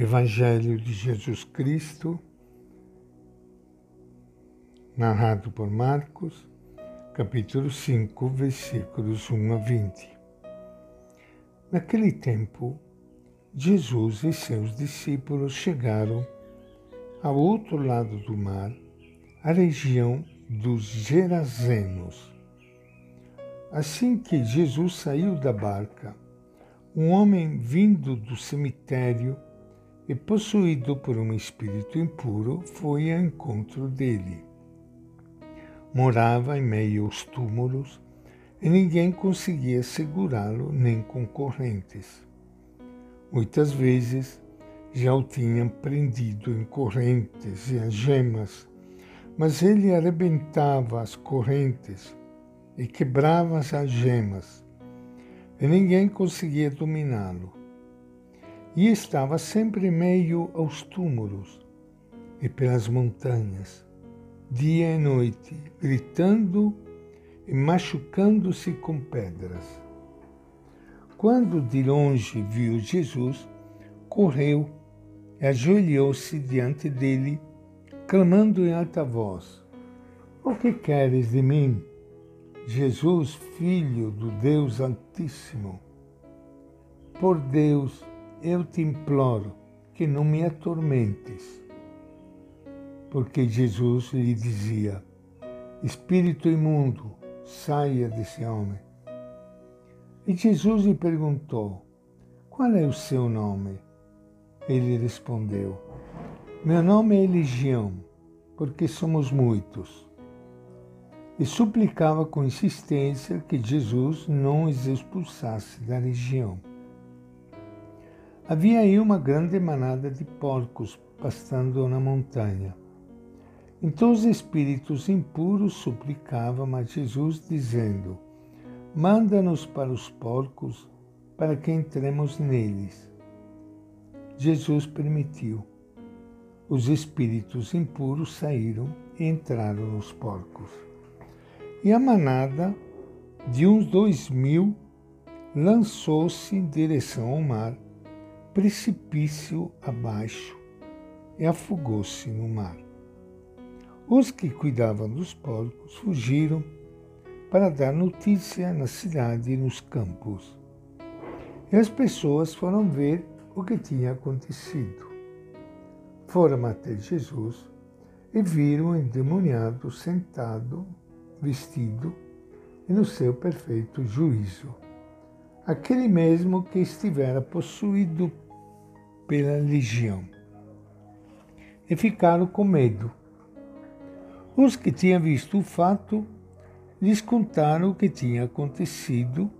Evangelho de Jesus Cristo, narrado por Marcos, capítulo 5, versículos 1 a 20. Naquele tempo, Jesus e seus discípulos chegaram ao outro lado do mar, a região dos Gerazenos. Assim que Jesus saiu da barca, um homem vindo do cemitério e possuído por um espírito impuro foi ao encontro dele. Morava em meio aos túmulos e ninguém conseguia segurá-lo nem com correntes. Muitas vezes já o tinham prendido em correntes e algemas, mas ele arrebentava as correntes e quebrava as algemas, e ninguém conseguia dominá-lo. E estava sempre em meio aos túmulos e pelas montanhas, dia e noite, gritando e machucando-se com pedras. Quando de longe viu Jesus, correu e ajoelhou-se diante dele, clamando em alta voz: O que queres de mim, Jesus, filho do Deus Altíssimo? Por Deus, eu te imploro que não me atormentes. Porque Jesus lhe dizia: Espírito imundo, saia desse homem. E Jesus lhe perguntou: Qual é o seu nome? Ele respondeu: Meu nome é Legião, porque somos muitos. E suplicava com insistência que Jesus não os expulsasse da região. Havia aí uma grande manada de porcos pastando na montanha. Então os espíritos impuros suplicavam a Jesus, dizendo: Manda-nos para os porcos, para que entremos neles. Jesus permitiu. Os espíritos impuros saíram e entraram nos porcos. E a manada, de uns dois mil, lançou-se em direção ao mar, precipício abaixo, e afogou-se no mar. Os que cuidavam dos porcos fugiram para dar notícia na cidade e nos campos. E as pessoas foram ver o que tinha acontecido. Foram até Jesus e viram o endemoniado sentado, vestido e no seu perfeito juízo. Aquele mesmo que estivera possuído pela legião. E ficaram com medo. Os que tinham visto o fato lhes contaram o que tinha acontecido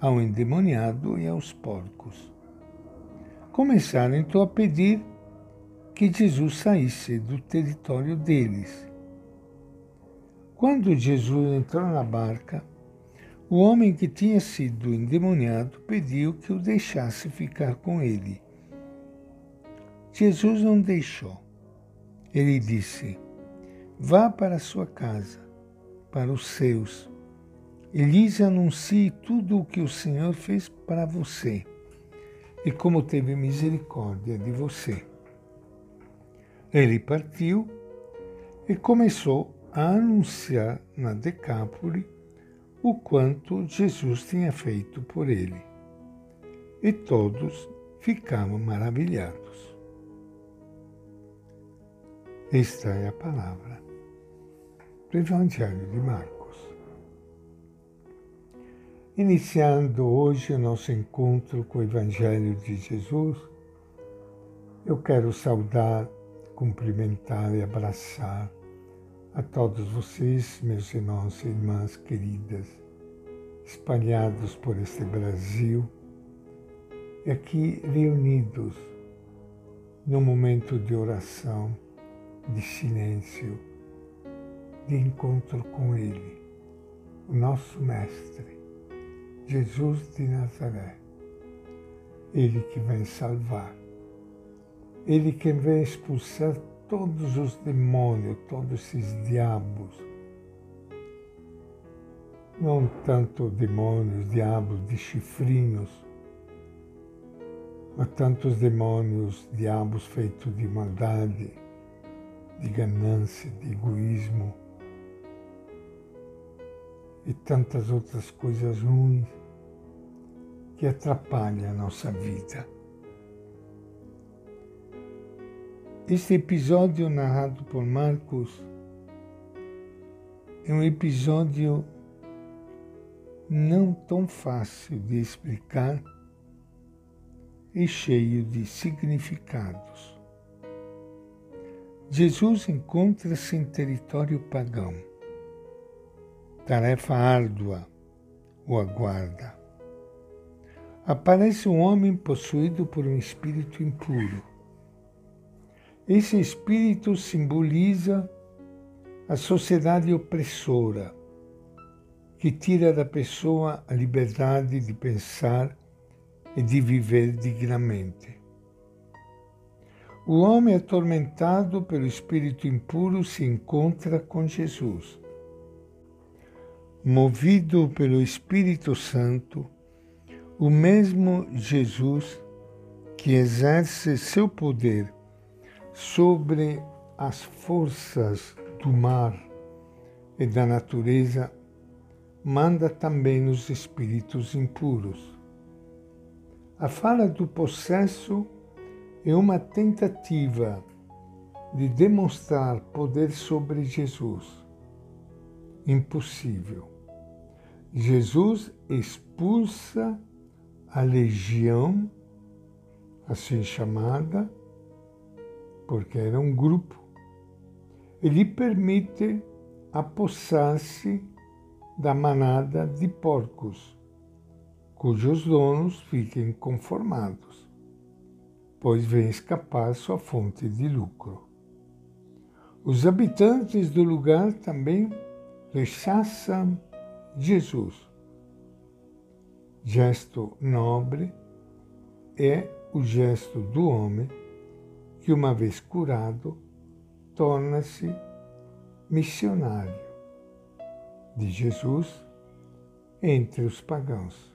ao endemoniado e aos porcos. Começaram então a pedir que Jesus saísse do território deles. Quando Jesus entrou na barca, o homem que tinha sido endemoniado pediu que o deixasse ficar com ele. Jesus não deixou. Ele disse: Vá para a sua casa para os seus e lhes anuncie tudo o que o Senhor fez para você e como teve misericórdia de você. Ele partiu e começou a anunciar na Decápole o quanto Jesus tinha feito por ele. E todos ficavam maravilhados. Esta é a palavra do Evangelho de Marcos. Iniciando hoje o nosso encontro com o Evangelho de Jesus, eu quero saudar, cumprimentar e abraçar a todos vocês, meus irmãos e irmãs queridas, espalhados por este Brasil e aqui reunidos num momento de oração, de silêncio de encontro com Ele, o nosso Mestre, Jesus de Nazaré. Ele que vem salvar, Ele que vem expulsar todos os demônios, todos esses diabos. Não tanto demônios, diabos de chifrinhos, a tantos demônios, diabos feitos de maldade, de ganância, de egoísmo e tantas outras coisas ruins que atrapalham a nossa vida. Este episódio narrado por Marcos é um episódio não tão fácil de explicar e cheio de significados. Jesus encontra-se em território pagão. Tarefa árdua o aguarda. Aparece um homem possuído por um espírito impuro. Esse espírito simboliza a sociedade opressora, que tira da pessoa a liberdade de pensar e de viver dignamente. O homem atormentado pelo espírito impuro se encontra com Jesus. Movido pelo Espírito Santo, o mesmo Jesus que exerce seu poder sobre as forças do mar e da natureza, manda também nos espíritos impuros. A fala do possesso é uma tentativa de demonstrar poder sobre Jesus. Impossível. Jesus expulsa a legião, assim chamada, porque era um grupo, ele permite apossar-se da manada de porcos, cujos donos fiquem conformados pois vem escapar sua fonte de lucro. Os habitantes do lugar também rechaçam Jesus. Gesto nobre é o gesto do homem que, uma vez curado, torna-se missionário de Jesus entre os pagãos.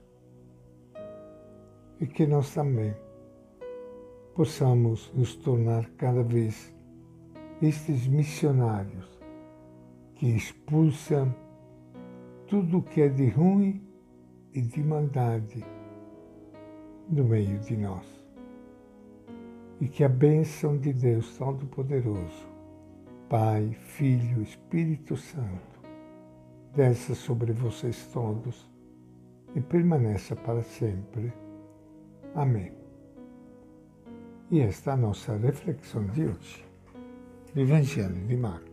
E que nós também possamos nos tornar cada vez estes missionários que expulsam tudo o que é de ruim e de maldade no meio de nós. E que a bênção de Deus Todo-Poderoso, Pai, Filho, Espírito Santo, desça sobre vocês todos e permaneça para sempre. Amém. E esta é a nossa reflexão de hoje do Evangelho de Marcos.